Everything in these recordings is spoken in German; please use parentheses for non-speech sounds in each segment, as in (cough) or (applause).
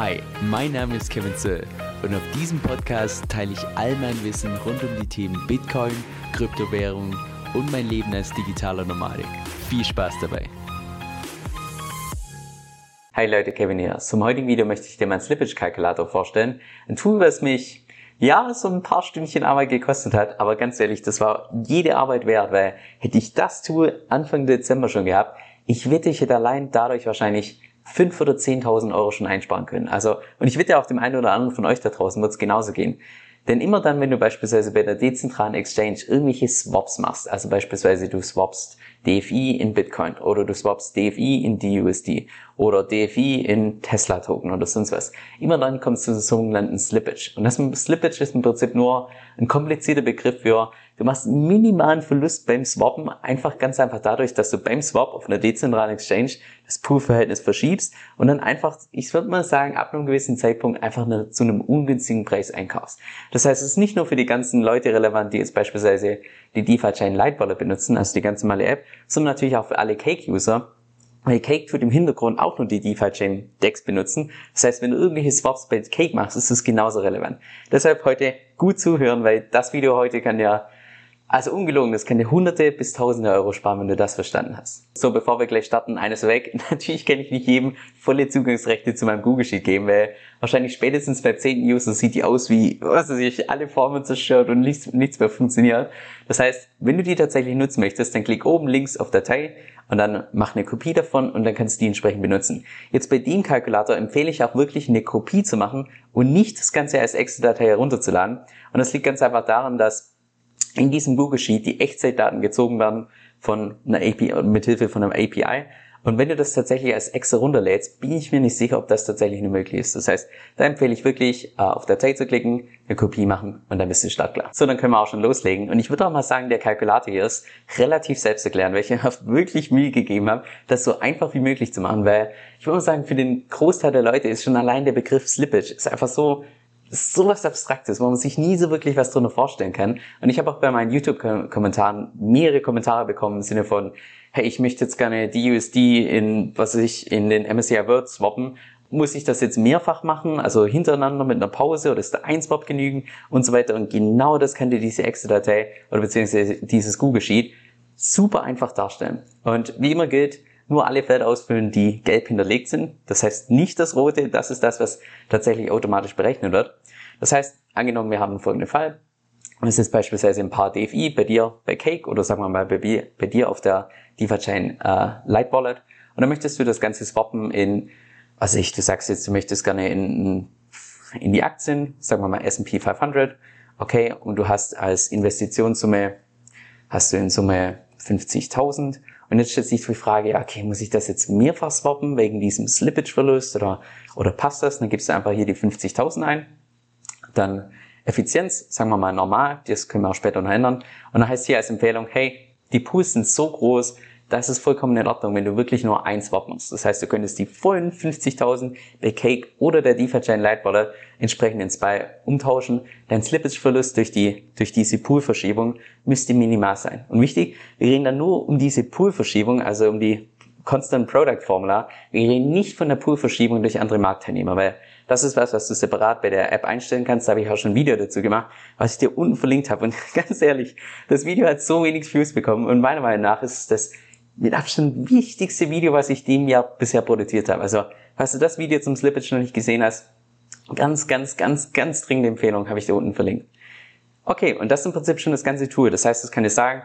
Hi, mein Name ist Kevin Zöll und auf diesem Podcast teile ich all mein Wissen rund um die Themen Bitcoin, Kryptowährung und mein Leben als digitaler Nomadik. Viel Spaß dabei! Hi Leute, Kevin hier. Zum heutigen Video möchte ich dir meinen Slippage-Kalkulator vorstellen. Ein Tool, was mich ja, so ein paar Stündchen Arbeit gekostet hat, aber ganz ehrlich, das war jede Arbeit wert, weil hätte ich das Tool Anfang Dezember schon gehabt, ich wette, ich hätte allein dadurch wahrscheinlich 5 oder 10.000 Euro schon einsparen können. Also, und ich wette auch dem einen oder anderen von euch da draußen wird es genauso gehen. Denn immer dann, wenn du beispielsweise bei der dezentralen Exchange irgendwelche Swaps machst, also beispielsweise du swapst DFI in Bitcoin oder du swapst DFI in DUSD oder DFI in Tesla Token oder sonst was. Immer dann kommst du zu sogenannten Slippage. Und das Slippage ist im Prinzip nur ein komplizierter Begriff für, du machst einen minimalen Verlust beim Swappen, einfach ganz einfach dadurch, dass du beim Swap auf einer dezentralen Exchange das Pool-Verhältnis verschiebst und dann einfach, ich würde mal sagen, ab einem gewissen Zeitpunkt einfach eine, zu einem ungünstigen Preis einkaufst. Das heißt, es ist nicht nur für die ganzen Leute relevant, die jetzt beispielsweise die DeFi-Chain Lightwallet benutzen, also die ganz normale App, sondern natürlich auch für alle Cake-User, weil Cake tut im Hintergrund auch nur die DeFi-Chain Decks benutzen. Das heißt, wenn du irgendwelche Swaps bei Cake machst, ist das genauso relevant. Deshalb heute gut zuhören, weil das Video heute kann ja also ungelogen, das kann dir hunderte bis tausende Euro sparen, wenn du das verstanden hast. So, bevor wir gleich starten, eines weg. (laughs) Natürlich kann ich nicht jedem volle Zugangsrechte zu meinem Google Sheet geben, weil wahrscheinlich spätestens bei 10 User sieht die aus wie, was weiß ich, alle Formen zerstört und nichts, nichts mehr funktioniert. Das heißt, wenn du die tatsächlich nutzen möchtest, dann klick oben links auf Datei und dann mach eine Kopie davon und dann kannst du die entsprechend benutzen. Jetzt bei dem Kalkulator empfehle ich auch wirklich eine Kopie zu machen und nicht das Ganze als Excel-Datei herunterzuladen. Und das liegt ganz einfach daran, dass in diesem Google Sheet die Echtzeitdaten gezogen werden von einer API, mithilfe von einem API. Und wenn du das tatsächlich als Excel runterlädst, bin ich mir nicht sicher, ob das tatsächlich nur möglich ist. Das heißt, da empfehle ich wirklich, äh, auf Datei zu klicken, eine Kopie machen und dann bist du startklar. So, dann können wir auch schon loslegen. Und ich würde auch mal sagen, der Kalkulator hier ist relativ selbsterklärend, weil ich mir (laughs) wirklich Mühe gegeben habe, das so einfach wie möglich zu machen, weil ich würde mal sagen, für den Großteil der Leute ist schon allein der Begriff Slippage ist einfach so ist sowas Abstraktes, wo man sich nie so wirklich was drunter vorstellen kann. Und ich habe auch bei meinen YouTube-Kommentaren mehrere Kommentare bekommen im Sinne von, hey, ich möchte jetzt gerne die USD in, was weiß ich, in den MSCI World swappen. Muss ich das jetzt mehrfach machen, also hintereinander mit einer Pause oder ist da ein Swap genügen und so weiter. Und genau das dir diese Excel-Datei oder beziehungsweise dieses Google Sheet super einfach darstellen. Und wie immer gilt, nur alle Felder ausfüllen, die gelb hinterlegt sind. Das heißt nicht das rote, das ist das, was tatsächlich automatisch berechnet wird. Das heißt, angenommen, wir haben folgenden Fall. Und es ist beispielsweise ein paar DFI bei dir bei Cake oder sagen wir mal bei, bei dir auf der DeFi-Chain äh, Light Wallet. Und dann möchtest du das Ganze swappen in, was ich, du sagst jetzt, du möchtest gerne in, in die Aktien, sagen wir mal S&P 500. Okay, und du hast als Investitionssumme, hast du in Summe 50.000 und jetzt stellt sich die Frage, ja, okay, muss ich das jetzt mehrfach swappen wegen diesem Slippage-Verlust oder, oder passt das? Dann gibst du einfach hier die 50.000 ein. Dann Effizienz, sagen wir mal normal, das können wir auch später noch ändern. Und dann heißt hier als Empfehlung, hey, die Pools sind so groß, das ist vollkommen in Ordnung, wenn du wirklich nur ein Swap machst. Das heißt, du könntest die vollen 50.000 bei Cake oder der DeFi-Chain Light Wallet entsprechend in zwei umtauschen. Dein Slippage-Verlust durch die, durch diese Pool-Verschiebung müsste minimal sein. Und wichtig, wir reden dann nur um diese Pool-Verschiebung, also um die Constant Product Formula. Wir reden nicht von der Pool-Verschiebung durch andere Marktteilnehmer, weil das ist was, was du separat bei der App einstellen kannst. Da habe ich auch schon ein Video dazu gemacht, was ich dir unten verlinkt habe. Und (laughs) ganz ehrlich, das Video hat so wenig Views bekommen. Und meiner Meinung nach ist das mit Abstand wichtigste Video, was ich dem Jahr bisher produziert habe. Also, falls du das Video zum Slippage noch nicht gesehen hast, ganz, ganz, ganz, ganz dringende Empfehlung habe ich da unten verlinkt. Okay, und das ist im Prinzip schon das ganze Tool. Das heißt, das kann ich sagen,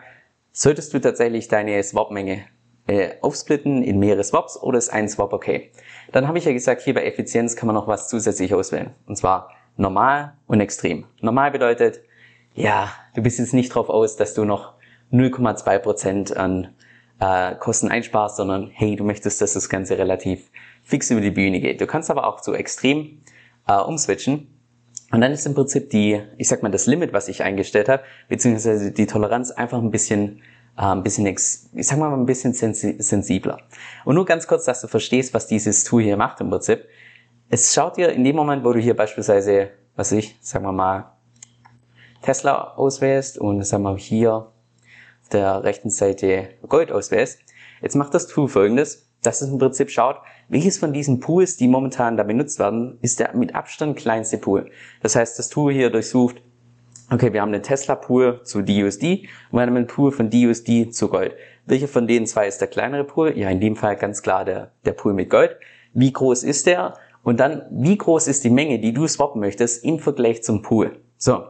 solltest du tatsächlich deine Swap-Menge äh, aufsplitten in mehrere Swaps oder ist ein Swap okay? Dann habe ich ja gesagt, hier bei Effizienz kann man noch was zusätzlich auswählen. Und zwar normal und extrem. Normal bedeutet, ja, du bist jetzt nicht drauf aus, dass du noch 0,2% an äh, Kosten einsparst, sondern hey, du möchtest, dass das Ganze relativ fix über die Bühne geht. Du kannst aber auch zu extrem äh, umswitchen. Und dann ist im Prinzip die, ich sag mal, das Limit, was ich eingestellt habe, beziehungsweise die Toleranz einfach ein bisschen, äh, ein bisschen, ich sag mal, ein bisschen sensibler. Und nur ganz kurz, dass du verstehst, was dieses Tool hier macht im Prinzip. Es schaut dir in dem Moment, wo du hier beispielsweise, was ich, sagen wir mal, Tesla auswählst und sagen wir hier der rechten Seite Gold auswählst. Jetzt macht das Tool folgendes, dass es im Prinzip schaut, welches von diesen Pools, die momentan da benutzt werden, ist der mit Abstand kleinste Pool. Das heißt, das Tool hier durchsucht, okay, wir haben einen Tesla-Pool zu DUSD und wir haben einen Pool von DUSD zu Gold. Welcher von den zwei ist der kleinere Pool? Ja, in dem Fall ganz klar der, der Pool mit Gold. Wie groß ist der? Und dann, wie groß ist die Menge, die du swappen möchtest im Vergleich zum Pool? So.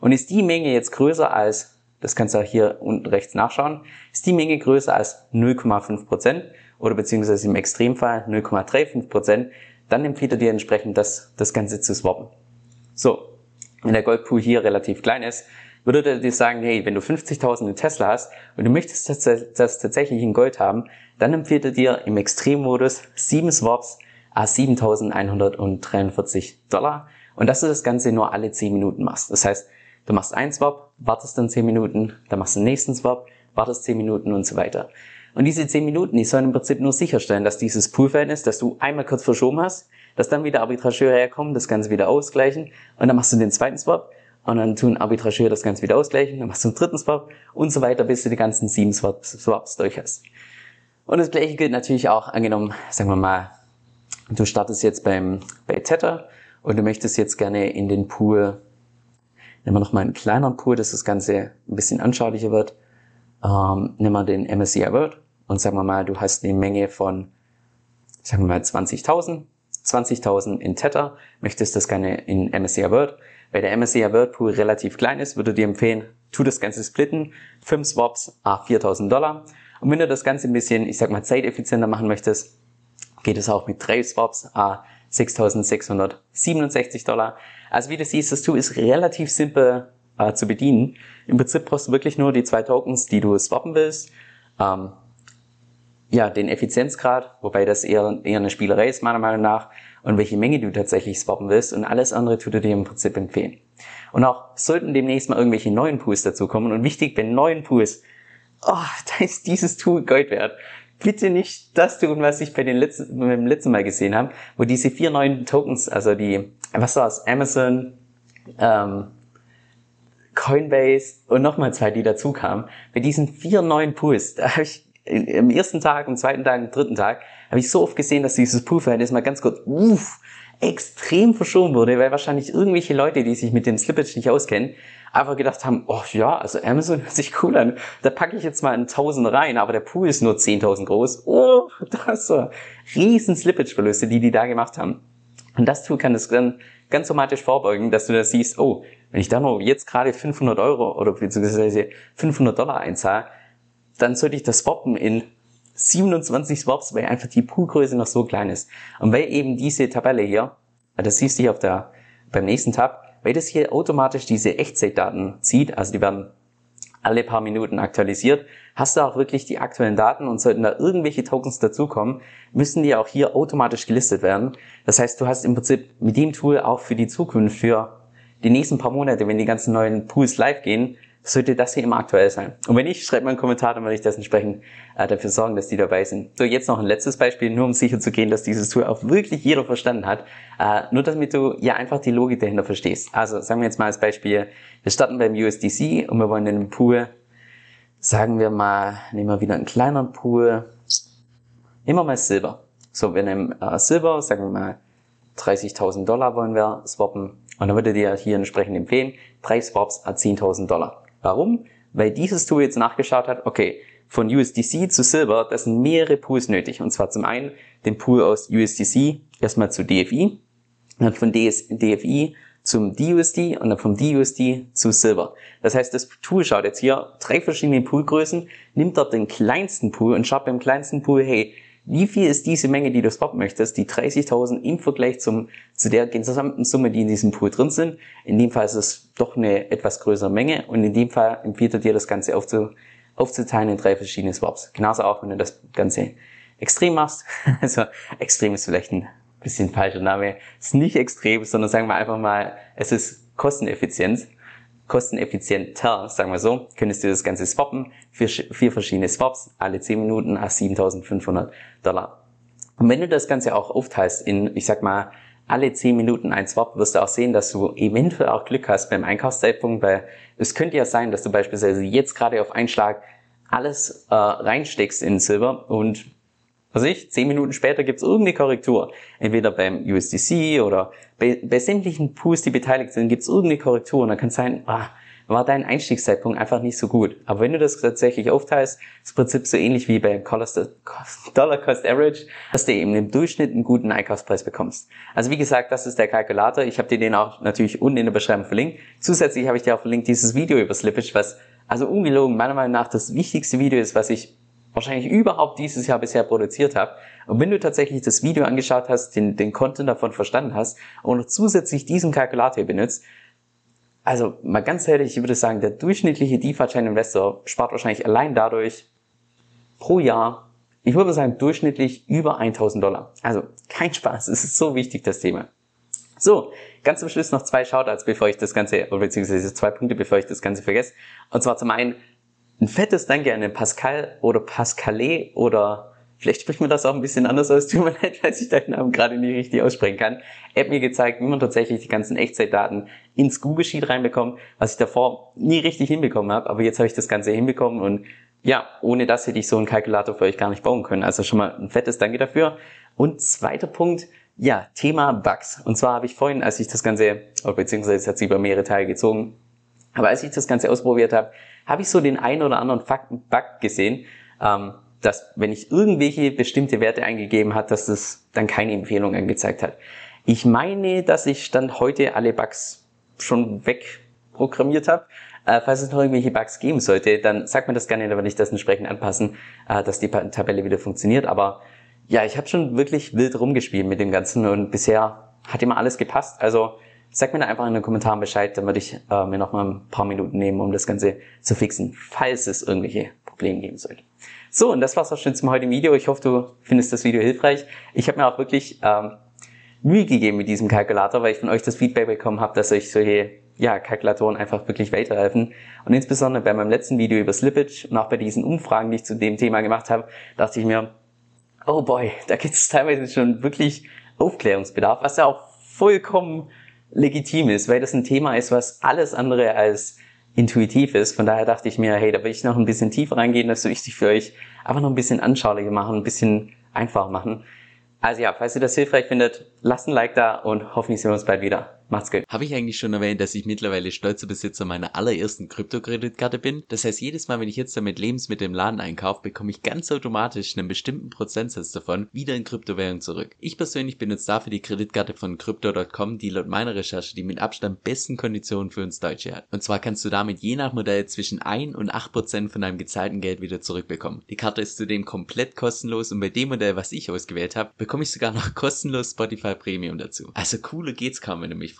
Und ist die Menge jetzt größer als, das kannst du auch hier unten rechts nachschauen, ist die Menge größer als 0,5% oder beziehungsweise im Extremfall 0,35%, dann empfiehlt er dir entsprechend das, das Ganze zu swappen. So. Wenn der Goldpool hier relativ klein ist, würde er dir sagen, hey, wenn du 50.000 in Tesla hast und du möchtest das, das tatsächlich in Gold haben, dann empfiehlt er dir im Extremmodus 7 Swaps a 7.143 Dollar und dass du das Ganze nur alle 10 Minuten machst. Das heißt, du machst einen Swap, wartest dann 10 Minuten, dann machst du den nächsten Swap, wartest 10 Minuten und so weiter. Und diese 10 Minuten, die sollen im Prinzip nur sicherstellen, dass dieses Poolverhältnis, dass du einmal kurz verschoben hast, dass dann wieder Arbitrageure herkommen, das Ganze wieder ausgleichen und dann machst du den zweiten Swap und dann tun Arbitrageure das Ganze wieder ausgleichen, dann machst du einen dritten Swap und so weiter, bis du die ganzen sieben Swaps, Swaps durch hast. Und das gleiche gilt natürlich auch, angenommen, sagen wir mal, du startest jetzt beim, bei Tether und du möchtest jetzt gerne in den Pool, nehmen wir nochmal einen kleineren Pool, dass das Ganze ein bisschen anschaulicher wird, ähm, nehmen wir den MSCI World und sagen wir mal, du hast eine Menge von, sagen wir mal 20.000, 20.000 in Tether, möchtest das gerne in MSCI World. Weil der MSCI World Pool relativ klein ist, würde dir empfehlen, tu das Ganze splitten, 5 Swaps, a 4000 Dollar. Und wenn du das Ganze ein bisschen, ich sag mal, zeiteffizienter machen möchtest, geht es auch mit 3 Swaps, a 6667 Dollar. Also wie du siehst, das Tool ist relativ simpel äh, zu bedienen. Im Prinzip brauchst du wirklich nur die zwei Tokens, die du swappen willst. Ähm, ja, den Effizienzgrad, wobei das eher, eher eine Spielerei ist, meiner Meinung nach und welche Menge du tatsächlich swappen willst und alles andere tut er dir im Prinzip empfehlen. Und auch sollten demnächst mal irgendwelche neuen Pools dazukommen und wichtig bei neuen Pools, oh, (laughs) da ist dieses Tool Gold wert. Bitte nicht das tun, was ich bei den letzten, beim letzten Mal gesehen habe, wo diese vier neuen Tokens, also die, was war's, Amazon, ähm, Coinbase und nochmal zwei, die dazu kamen, bei diesen vier neuen Pools, da habe ich im ersten Tag, am zweiten Tag, am dritten Tag, habe ich so oft gesehen, dass dieses Poolverhältnis mal ganz kurz, uff, extrem verschoben wurde, weil wahrscheinlich irgendwelche Leute, die sich mit dem Slippage nicht auskennen, einfach gedacht haben, oh ja, also Amazon hört sich cool an, da packe ich jetzt mal einen 1000 rein, aber der Pool ist nur 10.000 groß. Oh, (laughs) das war riesen Slippage-Verluste, die die da gemacht haben. Und das Tool kann das dann ganz automatisch vorbeugen, dass du da siehst, oh, wenn ich da nur jetzt gerade 500 Euro oder beziehungsweise 500 Dollar einzahle, dann sollte ich das swappen in 27 Swaps, weil einfach die Poolgröße noch so klein ist. Und weil eben diese Tabelle hier, das siehst du hier auf der, beim nächsten Tab, weil das hier automatisch diese Echtzeitdaten zieht, also die werden alle paar Minuten aktualisiert, hast du auch wirklich die aktuellen Daten und sollten da irgendwelche Tokens dazukommen, müssen die auch hier automatisch gelistet werden. Das heißt, du hast im Prinzip mit dem Tool auch für die Zukunft, für die nächsten paar Monate, wenn die ganzen neuen Pools live gehen, sollte das hier immer aktuell sein. Und wenn nicht, schreibt mal einen Kommentar, dann werde ich das entsprechend äh, dafür sorgen, dass die dabei sind. So, jetzt noch ein letztes Beispiel, nur um sicher zu gehen, dass dieses Tool auch wirklich jeder verstanden hat. Äh, nur damit du ja einfach die Logik dahinter verstehst. Also sagen wir jetzt mal als Beispiel, wir starten beim USDC und wir wollen in einem Pool, sagen wir mal, nehmen wir wieder einen kleineren Pool, nehmen wir mal Silber. So, wir nehmen äh, Silber, sagen wir mal 30.000 Dollar wollen wir swappen. Und dann würde dir hier entsprechend empfehlen, drei Swaps a 10.000 Dollar. Warum? Weil dieses Tool jetzt nachgeschaut hat, okay, von USDC zu Silber, das sind mehrere Pools nötig. Und zwar zum einen den Pool aus USDC erstmal zu DFI, dann von DS, DFI zum DUSD und dann vom DUSD zu Silber. Das heißt, das Tool schaut jetzt hier drei verschiedene Poolgrößen, nimmt dort den kleinsten Pool und schaut beim kleinsten Pool, hey, wie viel ist diese Menge, die du swappen möchtest, die 30.000 im Vergleich zum, zu der gesamten Summe, die in diesem Pool drin sind. In dem Fall ist es doch eine etwas größere Menge und in dem Fall empfiehlt er dir das Ganze aufzu, aufzuteilen in drei verschiedene Swaps. Genauso auch, wenn du das Ganze extrem machst. (laughs) Also extrem ist vielleicht ein bisschen falscher Name. Es ist nicht extrem, sondern sagen wir einfach mal, es ist kosteneffizient kosteneffizienter, sagen wir so, könntest du das Ganze swappen, vier, vier verschiedene Swaps, alle 10 Minuten, a 7500 Dollar. Und wenn du das Ganze auch aufteilst in, ich sag mal, alle 10 Minuten ein Swap, wirst du auch sehen, dass du eventuell auch Glück hast beim Einkaufszeitpunkt, weil es könnte ja sein, dass du beispielsweise jetzt gerade auf Einschlag alles äh, reinsteckst in Silber und was ich, zehn Minuten später gibt's irgendeine Korrektur. Entweder beim USDC oder bei, bei sämtlichen Pools, die beteiligt sind, gibt's irgendeine Korrektur. Und dann kann es sein, ah, war dein Einstiegszeitpunkt einfach nicht so gut. Aber wenn du das tatsächlich aufteilst, ist das Prinzip so ähnlich wie bei Dollar Cost Average, dass du eben im Durchschnitt einen guten Einkaufspreis bekommst. Also wie gesagt, das ist der Kalkulator. Ich habe dir den auch natürlich unten in der Beschreibung verlinkt. Zusätzlich habe ich dir auch verlinkt dieses Video über Slippage, was also ungelogen meiner Meinung nach das wichtigste Video ist, was ich wahrscheinlich überhaupt dieses Jahr bisher produziert habe. Und wenn du tatsächlich das Video angeschaut hast, den, den Content davon verstanden hast und zusätzlich diesen Kalkulator benutzt, also mal ganz ehrlich, ich würde sagen, der durchschnittliche DeFi-Chain-Investor spart wahrscheinlich allein dadurch pro Jahr, ich würde sagen, durchschnittlich über 1000 Dollar. Also kein Spaß, es ist so wichtig, das Thema. So, ganz zum Schluss noch zwei Shoutouts, bevor ich das Ganze, beziehungsweise zwei Punkte, bevor ich das Ganze vergesse. Und zwar zum einen ein fettes Danke an den Pascal oder Pascalé oder Vielleicht spricht man das auch ein bisschen anders aus. (laughs) Tut mir leid, weil ich deinen Namen gerade nicht richtig aussprechen kann. Er hat mir gezeigt, wie man tatsächlich die ganzen Echtzeitdaten ins Google Sheet reinbekommt, was ich davor nie richtig hinbekommen habe. Aber jetzt habe ich das Ganze hinbekommen und ja, ohne das hätte ich so einen Kalkulator für euch gar nicht bauen können. Also schon mal ein fettes Danke dafür. Und zweiter Punkt, ja, Thema Bugs. Und zwar habe ich vorhin, als ich das Ganze, beziehungsweise es hat sich über mehrere Teile gezogen, aber als ich das Ganze ausprobiert habe, habe ich so den einen oder anderen Bug gesehen, ähm, dass wenn ich irgendwelche bestimmte Werte eingegeben hat, dass das dann keine Empfehlung angezeigt hat. Ich meine, dass ich dann heute alle Bugs schon wegprogrammiert habe. Äh, falls es noch irgendwelche Bugs geben sollte, dann sagt mir das gerne, dann werde ich das entsprechend anpassen, äh, dass die Tabelle wieder funktioniert. Aber ja, ich habe schon wirklich wild rumgespielt mit dem Ganzen und bisher hat immer alles gepasst. Also sag mir da einfach in den Kommentaren Bescheid, dann würde ich äh, mir noch mal ein paar Minuten nehmen, um das Ganze zu fixen, falls es irgendwelche Probleme geben sollte. So, und das war's auch schon zum heutigen Video. Ich hoffe, du findest das Video hilfreich. Ich habe mir auch wirklich ähm, Mühe gegeben mit diesem Kalkulator, weil ich von euch das Feedback bekommen habe, dass euch solche ja, Kalkulatoren einfach wirklich weiterhelfen. Und insbesondere bei meinem letzten Video über Slippage und auch bei diesen Umfragen, die ich zu dem Thema gemacht habe, dachte ich mir, oh boy, da gibt es teilweise schon wirklich Aufklärungsbedarf, was ja auch vollkommen legitim ist, weil das ein Thema ist, was alles andere als intuitiv ist. Von daher dachte ich mir, hey, da will ich noch ein bisschen tiefer reingehen, das will ich für euch einfach noch ein bisschen anschaulicher machen, ein bisschen einfacher machen. Also ja, falls ihr das hilfreich findet, lasst ein Like da und hoffentlich sehen wir uns bald wieder. Macht's gut. Habe ich eigentlich schon erwähnt, dass ich mittlerweile stolzer Besitzer meiner allerersten Kryptokreditkarte bin? Das heißt, jedes Mal, wenn ich jetzt damit Lebensmittel im Laden einkaufe, bekomme ich ganz automatisch einen bestimmten Prozentsatz davon wieder in Kryptowährung zurück. Ich persönlich benutze dafür die Kreditkarte von Crypto.com, die laut meiner Recherche die mit Abstand besten Konditionen für uns Deutsche hat. Und zwar kannst du damit je nach Modell zwischen 1 und 8 Prozent von deinem gezahlten Geld wieder zurückbekommen. Die Karte ist zudem komplett kostenlos und bei dem Modell, was ich ausgewählt habe, bekomme ich sogar noch kostenlos Spotify Premium dazu. Also cooler geht's kaum, wenn du mich fragst.